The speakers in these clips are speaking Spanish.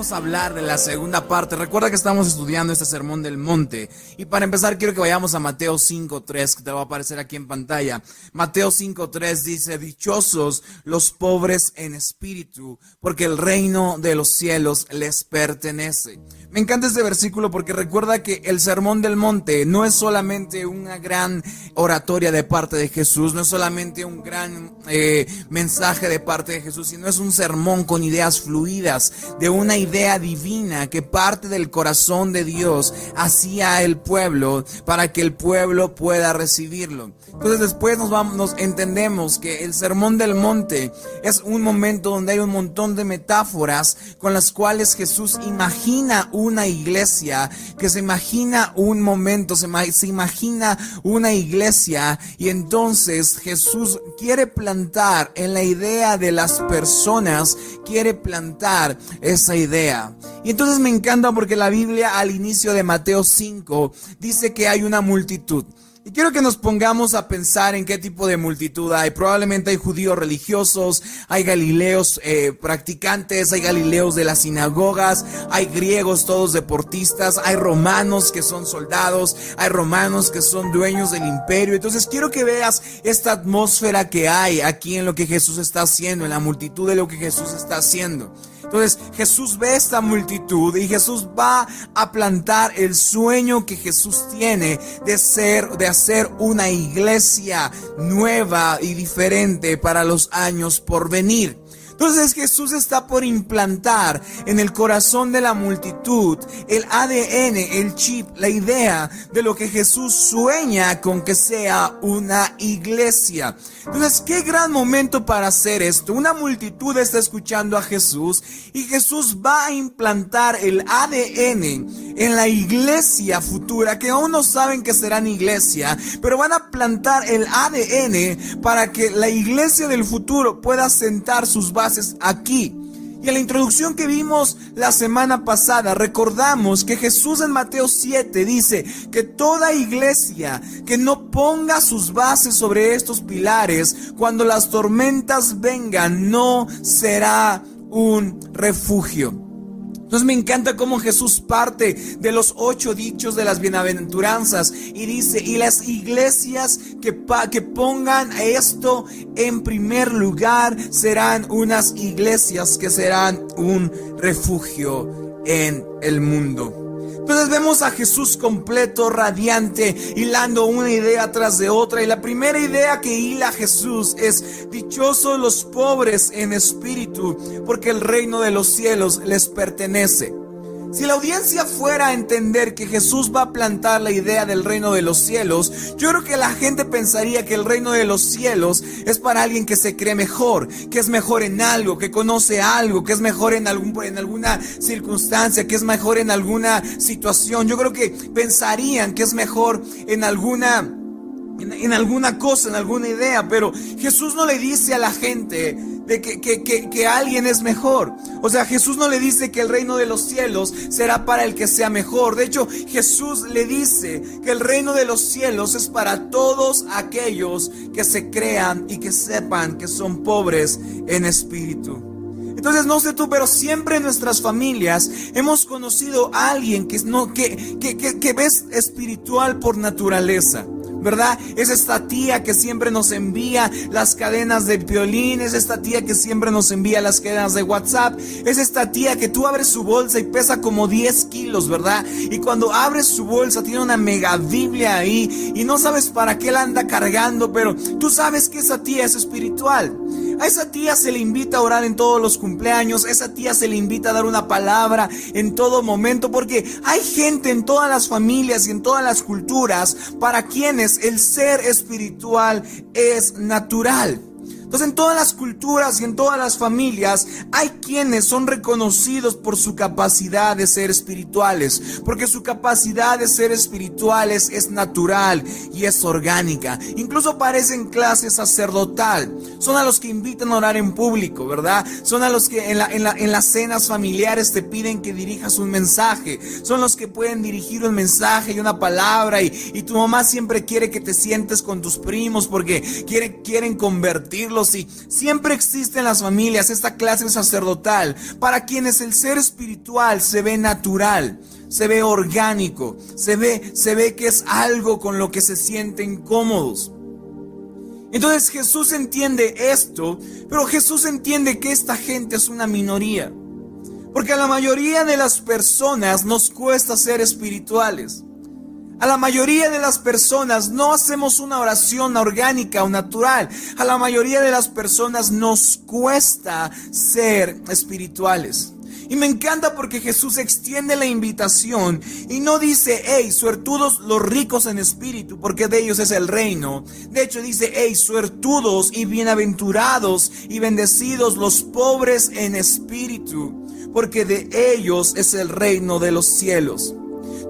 Vamos a hablar de la segunda parte. Recuerda que estamos estudiando este sermón del monte. Y para empezar quiero que vayamos a Mateo 5.3, que te va a aparecer aquí en pantalla. Mateo 5.3 dice, dichosos los pobres en espíritu, porque el reino de los cielos les pertenece. Me encanta este versículo porque recuerda que el sermón del monte no es solamente una gran oratoria de parte de Jesús, no es solamente un gran eh, mensaje de parte de Jesús, sino es un sermón con ideas fluidas, de una idea divina que parte del corazón de Dios hacia el pueblo para que el pueblo pueda recibirlo. Entonces después nos, vamos, nos entendemos que el sermón del monte es un momento donde hay un montón de metáforas con las cuales Jesús imagina una iglesia, que se imagina un momento, se, se imagina una iglesia y entonces Jesús quiere plantar en la idea de las personas, quiere plantar esa idea. Y entonces me encanta porque la Biblia al inicio de Mateo 5 dice que hay una multitud. Y quiero que nos pongamos a pensar en qué tipo de multitud hay. Probablemente hay judíos religiosos, hay galileos eh, practicantes, hay galileos de las sinagogas, hay griegos todos deportistas, hay romanos que son soldados, hay romanos que son dueños del imperio. Entonces quiero que veas esta atmósfera que hay aquí en lo que Jesús está haciendo, en la multitud de lo que Jesús está haciendo. Entonces Jesús ve esta multitud y Jesús va a plantar el sueño que Jesús tiene de ser, de hacer una iglesia nueva y diferente para los años por venir. Entonces Jesús está por implantar en el corazón de la multitud el ADN, el chip, la idea de lo que Jesús sueña con que sea una iglesia. Entonces, qué gran momento para hacer esto. Una multitud está escuchando a Jesús y Jesús va a implantar el ADN en la iglesia futura, que aún no saben que serán iglesia, pero van a plantar el ADN para que la iglesia del futuro pueda sentar sus bases aquí. Y en la introducción que vimos la semana pasada, recordamos que Jesús en Mateo 7 dice que toda iglesia que no ponga sus bases sobre estos pilares, cuando las tormentas vengan, no será un refugio. Entonces me encanta cómo Jesús parte de los ocho dichos de las bienaventuranzas y dice, y las iglesias que, que pongan esto en primer lugar serán unas iglesias que serán un refugio en el mundo. Entonces vemos a Jesús completo, radiante, hilando una idea tras de otra. Y la primera idea que hila Jesús es, dichosos los pobres en espíritu, porque el reino de los cielos les pertenece. Si la audiencia fuera a entender que Jesús va a plantar la idea del reino de los cielos, yo creo que la gente pensaría que el reino de los cielos es para alguien que se cree mejor, que es mejor en algo, que conoce algo, que es mejor en, algún, en alguna circunstancia, que es mejor en alguna situación. Yo creo que pensarían que es mejor en alguna en, alguna cosa, en alguna idea, pero Jesús no le dice a la gente de que, que, alguien es mejor. O sea, Jesús no le dice que el reino de los cielos será para el que sea mejor. De hecho, Jesús le dice que el reino de los cielos es para todos aquellos que se crean y que sepan que son pobres en espíritu. Entonces no sé tú, pero siempre en nuestras familias hemos conocido a alguien que, no, que, que, que ves espiritual por naturaleza. ¿Verdad? Es esta tía que siempre nos envía las cadenas de violín, es esta tía que siempre nos envía las cadenas de WhatsApp, es esta tía que tú abres su bolsa y pesa como 10 kilos, ¿verdad? Y cuando abres su bolsa tiene una mega Biblia ahí y no sabes para qué la anda cargando, pero tú sabes que esa tía es espiritual. A esa tía se le invita a orar en todos los cumpleaños, a esa tía se le invita a dar una palabra en todo momento, porque hay gente en todas las familias y en todas las culturas para quienes el ser espiritual es natural. Entonces en todas las culturas y en todas las familias hay quienes son reconocidos por su capacidad de ser espirituales, porque su capacidad de ser espirituales es natural y es orgánica. Incluso parecen clase sacerdotal. Son a los que invitan a orar en público, ¿verdad? Son a los que en, la, en, en las cenas familiares te piden que dirijas un mensaje. Son los que pueden dirigir un mensaje y una palabra y, y tu mamá siempre quiere que te sientes con tus primos porque quiere, quieren convertirlo y siempre existe en las familias esta clase sacerdotal para quienes el ser espiritual se ve natural, se ve orgánico, se ve, se ve que es algo con lo que se sienten cómodos. Entonces Jesús entiende esto, pero Jesús entiende que esta gente es una minoría. Porque a la mayoría de las personas nos cuesta ser espirituales. A la mayoría de las personas no hacemos una oración orgánica o natural. A la mayoría de las personas nos cuesta ser espirituales. Y me encanta porque Jesús extiende la invitación y no dice, hey, suertudos los ricos en espíritu, porque de ellos es el reino. De hecho dice, hey, suertudos y bienaventurados y bendecidos los pobres en espíritu, porque de ellos es el reino de los cielos.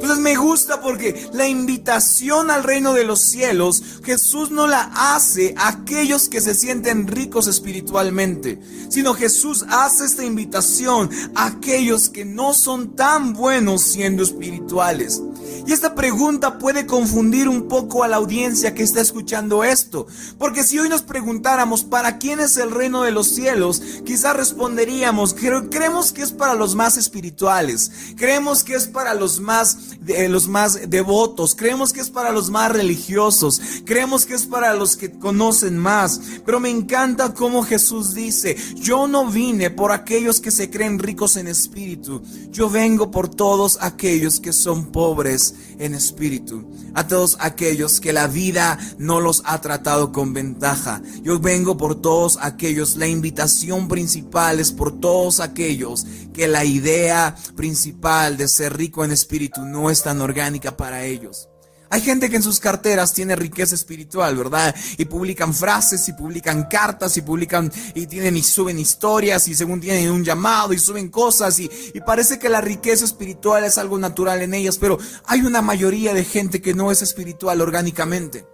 Entonces me gusta porque la invitación al reino de los cielos, Jesús no la hace a aquellos que se sienten ricos espiritualmente, sino Jesús hace esta invitación a aquellos que no son tan buenos siendo espirituales. Y esta pregunta puede confundir un poco a la audiencia que está escuchando esto, porque si hoy nos preguntáramos para quién es el reino de los cielos, quizás responderíamos, creemos que es para los más espirituales, creemos que es para los más de los más devotos, creemos que es para los más religiosos, creemos que es para los que conocen más, pero me encanta cómo Jesús dice, yo no vine por aquellos que se creen ricos en espíritu, yo vengo por todos aquellos que son pobres en espíritu, a todos aquellos que la vida no los ha tratado con ventaja, yo vengo por todos aquellos, la invitación principal es por todos aquellos que la idea principal de ser rico en espíritu no es tan orgánica para ellos. Hay gente que en sus carteras tiene riqueza espiritual, ¿verdad? Y publican frases y publican cartas y publican y tienen y suben historias y según tienen un llamado y suben cosas y, y parece que la riqueza espiritual es algo natural en ellas, pero hay una mayoría de gente que no es espiritual orgánicamente.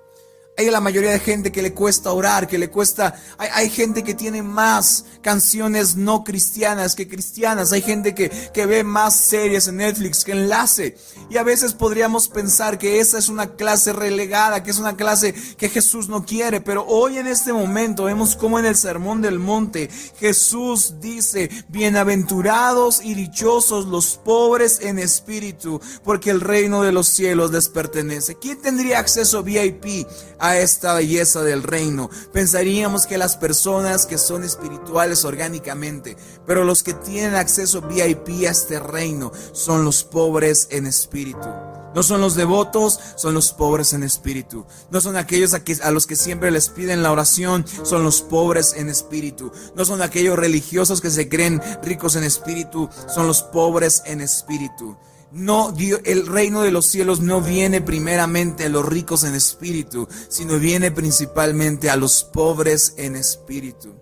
Hay la mayoría de gente que le cuesta orar, que le cuesta... Hay, gente que tiene más canciones no cristianas que cristianas. Hay gente que, que ve más series en Netflix que enlace. Y a veces podríamos pensar que esa es una clase relegada, que es una clase que Jesús no quiere. Pero hoy en este momento vemos como en el Sermón del Monte Jesús dice, bienaventurados y dichosos los pobres en espíritu, porque el reino de los cielos les pertenece. ¿Quién tendría acceso VIP esta belleza del reino. Pensaríamos que las personas que son espirituales orgánicamente, pero los que tienen acceso VIP a este reino son los pobres en espíritu. No son los devotos, son los pobres en espíritu. No son aquellos a, a, los que siempre les piden la oración, son los pobres en espíritu. No son aquellos religiosos que se creen ricos en espíritu, son los pobres en espíritu. No, el reino de los cielos no viene primeramente a los ricos en espíritu, sino viene principalmente a los pobres en espíritu,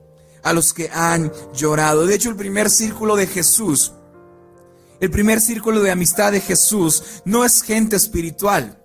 a los que han llorado. De hecho, el primer círculo de Jesús, el primer círculo de amistad de Jesús no es gente espiritual.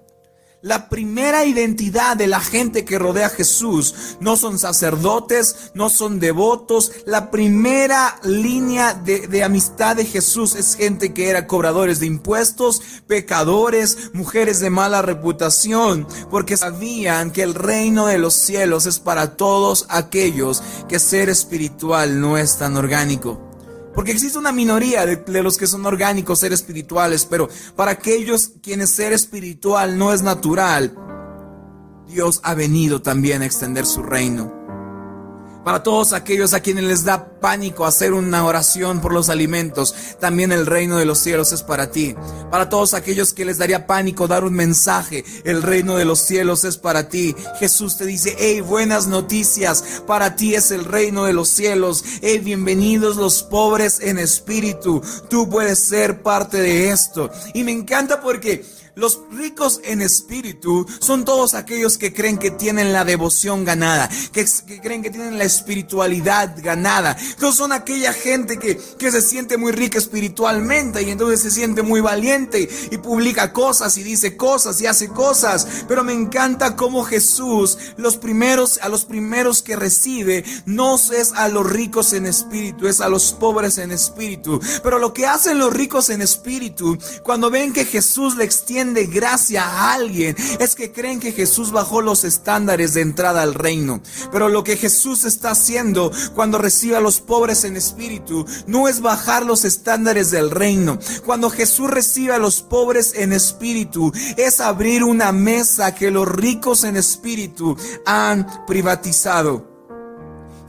La primera identidad de la gente que rodea a Jesús no son sacerdotes, no son devotos. La primera línea de, amistad de Jesús es gente que era cobradores de impuestos, pecadores, mujeres de mala reputación, porque sabían que el reino de los cielos es para todos aquellos que ser espiritual no es tan orgánico. Porque existe una minoría de, los que son orgánicos, ser espirituales, pero para aquellos quienes ser espiritual no es natural, Dios ha venido también a extender su reino. Para todos aquellos a quienes les da pánico hacer una oración por los alimentos, también el reino de los cielos es para ti. Para todos aquellos que les daría pánico dar un mensaje, el reino de los cielos es para ti. Jesús te dice, hey, buenas noticias, para ti es el reino de los cielos. Hey, bienvenidos los pobres en espíritu. Tú puedes ser parte de esto. Y me encanta porque Los ricos en espíritu son todos aquellos que creen que tienen la devoción ganada, que, creen que tienen la espiritualidad ganada. Entonces son aquella gente que, que se siente muy rica espiritualmente y entonces se siente muy valiente y publica cosas y dice cosas y hace cosas. Pero me encanta cómo Jesús, los primeros, a los primeros que recibe, no es a los ricos en espíritu, es a los pobres en espíritu. Pero lo que hacen los ricos en espíritu, cuando ven que Jesús le extiende de gracia a alguien es que creen que Jesús bajó los estándares de entrada al reino. Pero lo que Jesús está haciendo cuando recibe a los pobres en espíritu no es bajar los estándares del reino. Cuando Jesús recibe a los pobres en espíritu es abrir una mesa que los ricos en espíritu han privatizado.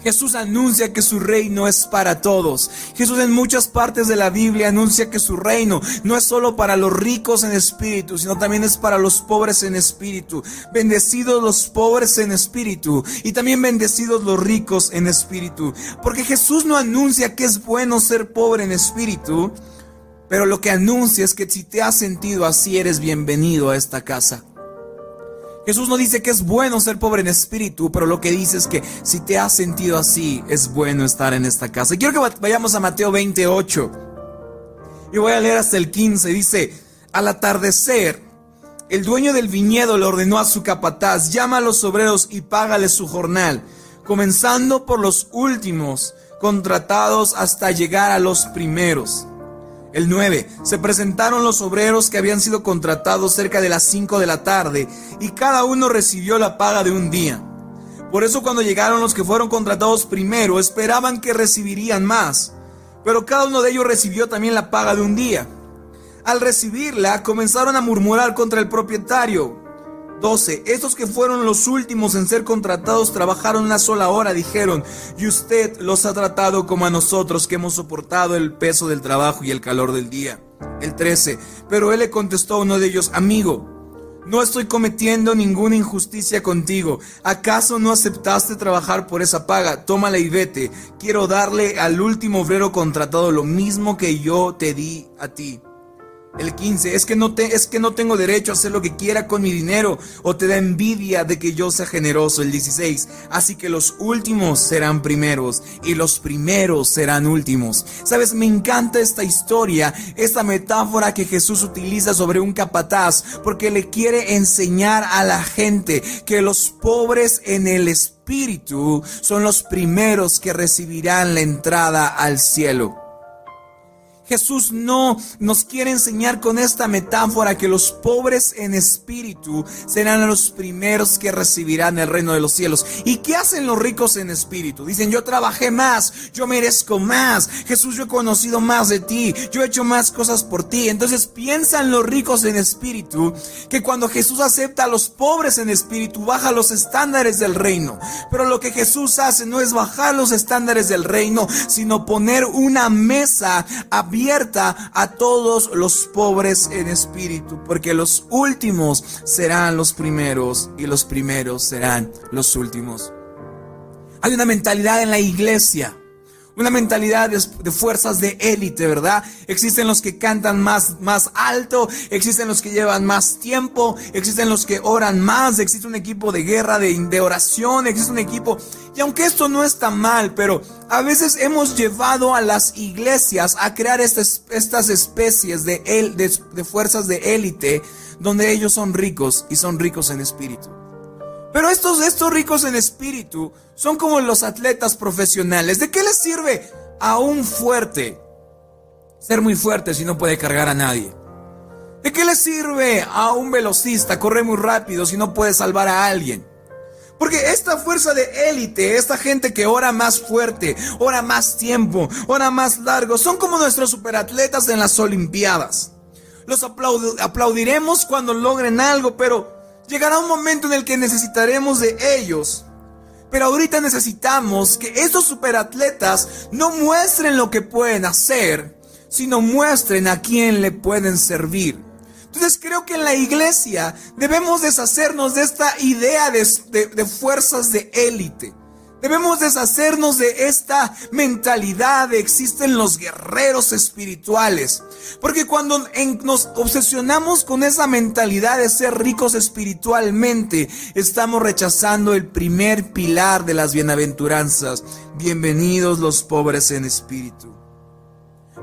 Jesús anuncia que su reino es para todos. Jesús en muchas partes de la Biblia anuncia que su reino no es solo para los ricos en espíritu, sino también es para los pobres en espíritu. Bendecidos los pobres en espíritu y también bendecidos los ricos en espíritu. Porque Jesús no anuncia que es bueno ser pobre en espíritu, pero lo que anuncia es que si te has sentido así eres bienvenido a esta casa. Jesús no dice que es bueno ser pobre en espíritu, pero lo que dice es que si te has sentido así, es bueno estar en esta casa. Quiero que vayamos a Mateo 28. Y voy a leer hasta el 15. Dice, al atardecer, el dueño del viñedo le ordenó a su capataz, llama a los obreros y págale su jornal, comenzando por los últimos contratados hasta llegar a los primeros. El 9. Se presentaron los obreros que habían sido contratados cerca de las 5 de la tarde y cada uno recibió la paga de un día. Por eso cuando llegaron los que fueron contratados primero esperaban que recibirían más, pero cada uno de ellos recibió también la paga de un día. Al recibirla comenzaron a murmurar contra el propietario. 12. Estos que fueron los últimos en ser contratados trabajaron una sola hora, dijeron, y usted los ha tratado como a nosotros que hemos soportado el peso del trabajo y el calor del día. El 13. Pero él le contestó a uno de ellos, amigo, no estoy cometiendo ninguna injusticia contigo. ¿Acaso no aceptaste trabajar por esa paga? Tómala y vete. Quiero darle al último obrero contratado lo mismo que yo te di a ti. El 15, es que, no te, es que no tengo derecho a hacer lo que quiera con mi dinero o te da envidia de que yo sea generoso. El 16, así que los últimos serán primeros y los primeros serán últimos. Sabes, me encanta esta historia, esta metáfora que Jesús utiliza sobre un capataz porque le quiere enseñar a la gente que los pobres en el espíritu son los primeros que recibirán la entrada al cielo. Jesús no nos quiere enseñar con esta metáfora que los pobres en espíritu serán los primeros que recibirán el reino de los cielos. ¿Y qué hacen los ricos en espíritu? Dicen, yo trabajé más, yo merezco más. Jesús, yo he conocido más de ti, yo he hecho más cosas por ti. Entonces piensan los ricos en espíritu que cuando Jesús acepta a los pobres en espíritu, baja los estándares del reino. Pero lo que Jesús hace no es bajar los estándares del reino, sino poner una mesa abierta a todos los pobres en espíritu, porque los últimos serán los primeros y los primeros serán los últimos. Hay una mentalidad en la iglesia una mentalidad de, fuerzas de élite, ¿verdad? Existen los que cantan más, más alto, existen los que llevan más tiempo, existen los que oran más, existe un equipo de guerra, de, de oración, existe un equipo... Y aunque esto no está mal, pero a veces hemos llevado a las iglesias a crear estas, estas especies de, de, fuerzas de élite donde ellos son ricos y son ricos en espíritu. Pero estos, estos ricos en espíritu son como los atletas profesionales. ¿De qué les sirve a un fuerte ser muy fuerte si no puede cargar a nadie? ¿De qué le sirve a un velocista correr muy rápido si no puede salvar a alguien? Porque esta fuerza de élite, esta gente que ora más fuerte, ora más tiempo, ora más largo, son como nuestros superatletas en las Olimpiadas. Los aplaudiremos cuando logren algo, pero Llegará un momento en el que necesitaremos de ellos. Pero ahorita necesitamos que estos superatletas no muestren lo que pueden hacer, sino muestren a quién le pueden servir. Entonces creo que en la iglesia debemos deshacernos de esta idea de, fuerzas de élite Debemos deshacernos de esta mentalidad de existen los guerreros espirituales. Porque cuando nos obsesionamos con esa mentalidad de ser ricos espiritualmente, estamos rechazando el primer pilar de las bienaventuranzas. Bienvenidos los pobres en espíritu.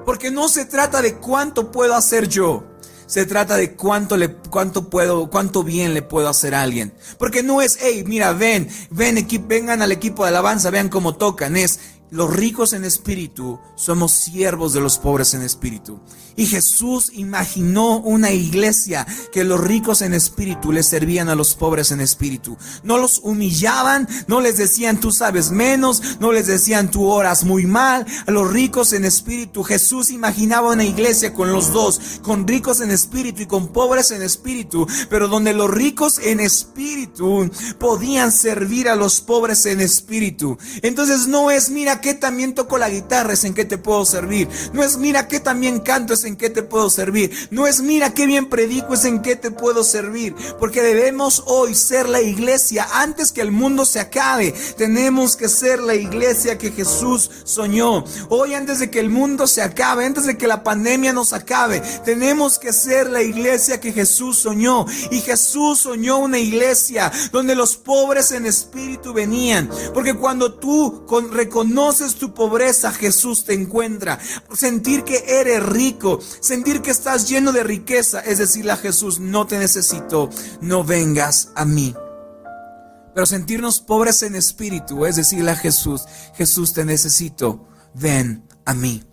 Porque no se trata de cuánto puedo hacer yo. Se trata de cuánto le, cuánto puedo, cuánto bien le puedo hacer a alguien. Porque no es, hey, mira, ven, ven, vengan al equipo de alabanza, vean cómo tocan. Es, los ricos en espíritu somos siervos de los pobres en espíritu. Y Jesús imaginó una iglesia que los ricos en espíritu les servían a los pobres en espíritu. No los humillaban, no les decían tú sabes menos, no les decían tú oras muy mal. A los ricos en espíritu Jesús imaginaba una iglesia con los dos, con ricos en espíritu y con pobres en espíritu, pero donde los ricos en espíritu podían servir a los pobres en espíritu. Entonces no es mira que también toco la guitarra, es en que te puedo servir. No es mira que también canto, es en qué te puedo servir. No es mira qué bien predico, es en qué te puedo servir. Porque debemos hoy ser la iglesia antes que el mundo se acabe. Tenemos que ser la iglesia que Jesús soñó. Hoy antes de que el mundo se acabe, antes de que la pandemia nos acabe, tenemos que ser la iglesia que Jesús soñó. Y Jesús soñó una iglesia donde los pobres en espíritu venían. Porque cuando tú reconoces tu pobreza, Jesús te encuentra. Sentir que eres rico, sentir que estás lleno de riqueza, es decirle a Jesús, no te necesito, no vengas a mí. Pero sentirnos pobres en espíritu, es decirle a Jesús, Jesús te necesito, ven a mí.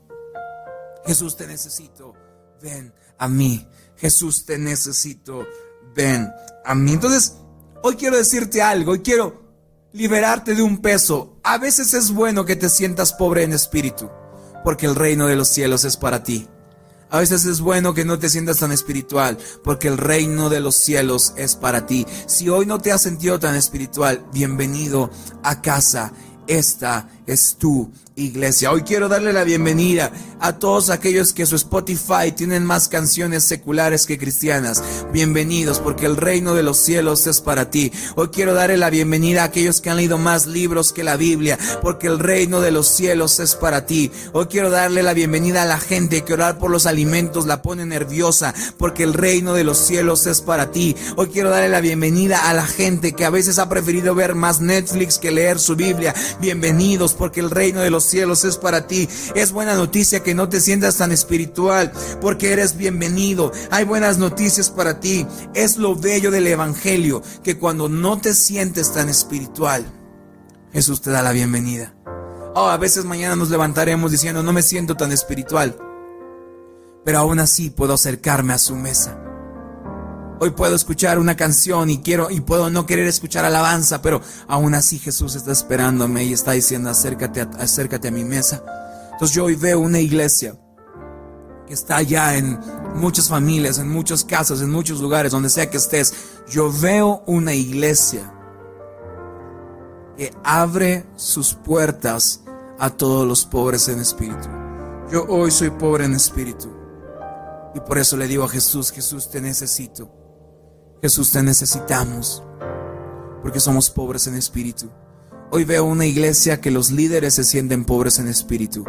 Jesús te necesito, ven a mí. Jesús te necesito, ven a mí. Entonces, hoy quiero decirte algo, hoy quiero liberarte de un peso. A veces es bueno que te sientas pobre en espíritu, porque el reino de los cielos es para ti. A veces es bueno que no te sientas tan espiritual, porque el reino de los cielos es para ti. Si hoy no te has sentido tan espiritual, bienvenido a casa. Esta es tu iglesia. Hoy quiero darle la bienvenida a todos aquellos que su Spotify tienen más canciones seculares que cristianas. Bienvenidos porque el reino de los cielos es para ti. Hoy quiero darle la bienvenida a aquellos que han leído más libros que la Biblia porque el reino de los cielos es para ti. Hoy quiero darle la bienvenida a la gente que orar por los alimentos la pone nerviosa porque el reino de los cielos es para ti. Hoy quiero darle la bienvenida a la gente que a veces ha preferido ver más Netflix que leer su Biblia. Bienvenidos porque el reino de los cielos es para ti. Es buena noticia que no te sientas tan espiritual porque eres bienvenido. Hay buenas noticias para ti. Es lo bello del Evangelio que cuando no te sientes tan espiritual, Jesús te da la bienvenida. Oh, a veces mañana nos levantaremos diciendo no me siento tan espiritual, pero aún así puedo acercarme a su mesa. Hoy puedo escuchar una canción y quiero y puedo no querer escuchar alabanza, pero aún así Jesús está esperándome y está diciendo acércate a, acércate a mi mesa. Entonces yo hoy veo una iglesia que está allá en muchas familias, en muchas casas, en muchos lugares, donde sea que estés. Yo veo una iglesia que abre sus puertas a todos los pobres en espíritu. Yo hoy soy pobre en espíritu. Y por eso le digo a Jesús, Jesús te necesito. Jesús, te necesitamos, porque somos pobres en espíritu. Hoy veo una iglesia que los líderes se sienten pobres en espíritu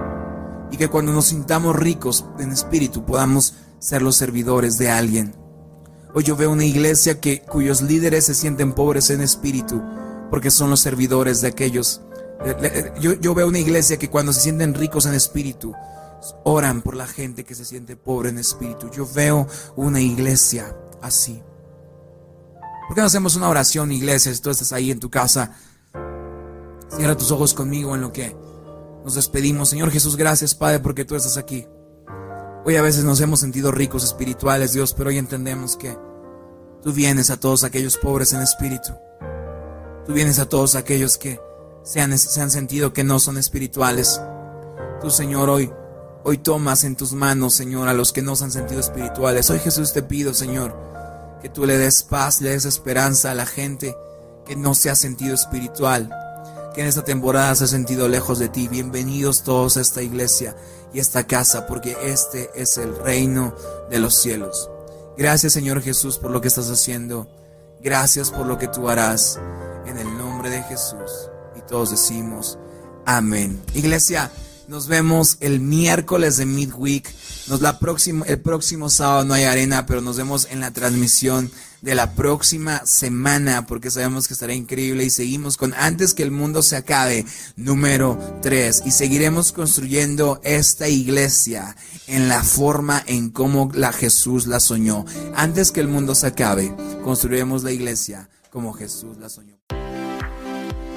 y que cuando nos sintamos ricos en espíritu podamos ser los servidores de alguien. Hoy yo veo una iglesia que cuyos líderes se sienten pobres en espíritu porque son los servidores de aquellos. Yo, yo veo una iglesia que cuando se sienten ricos en espíritu oran por la gente que se siente pobre en espíritu. Yo veo una iglesia así. ¿Por qué no hacemos una oración, iglesia? Si tú estás ahí en tu casa, cierra tus ojos conmigo en lo que nos despedimos. Señor Jesús, gracias, Padre, porque tú estás aquí. Hoy a veces nos hemos sentido ricos espirituales, Dios, pero hoy entendemos que tú vienes a todos aquellos pobres en espíritu. Tú vienes a todos aquellos que se han, se han sentido que no son espirituales. Tú, Señor, hoy, hoy tomas en tus manos, Señor, a los que no se han sentido espirituales. Hoy, Jesús, te pido, Señor, que tú le des paz, le des esperanza a la gente que no se ha sentido espiritual, que en esta temporada se ha sentido lejos de ti. Bienvenidos todos a esta iglesia y esta casa, porque este es el reino de los cielos. Gracias Señor Jesús por lo que estás haciendo. Gracias por lo que tú harás. En el nombre de Jesús. Y todos decimos, amén. Iglesia, nos vemos el miércoles de Midweek. Nos la próxima, el próximo sábado no hay arena, pero nos vemos en la transmisión de la próxima semana porque sabemos que estará increíble y seguimos con antes que el mundo se acabe, número 3 y seguiremos construyendo esta iglesia en la forma en cómo la Jesús la soñó. Antes que el mundo se acabe, construiremos la iglesia como Jesús la soñó.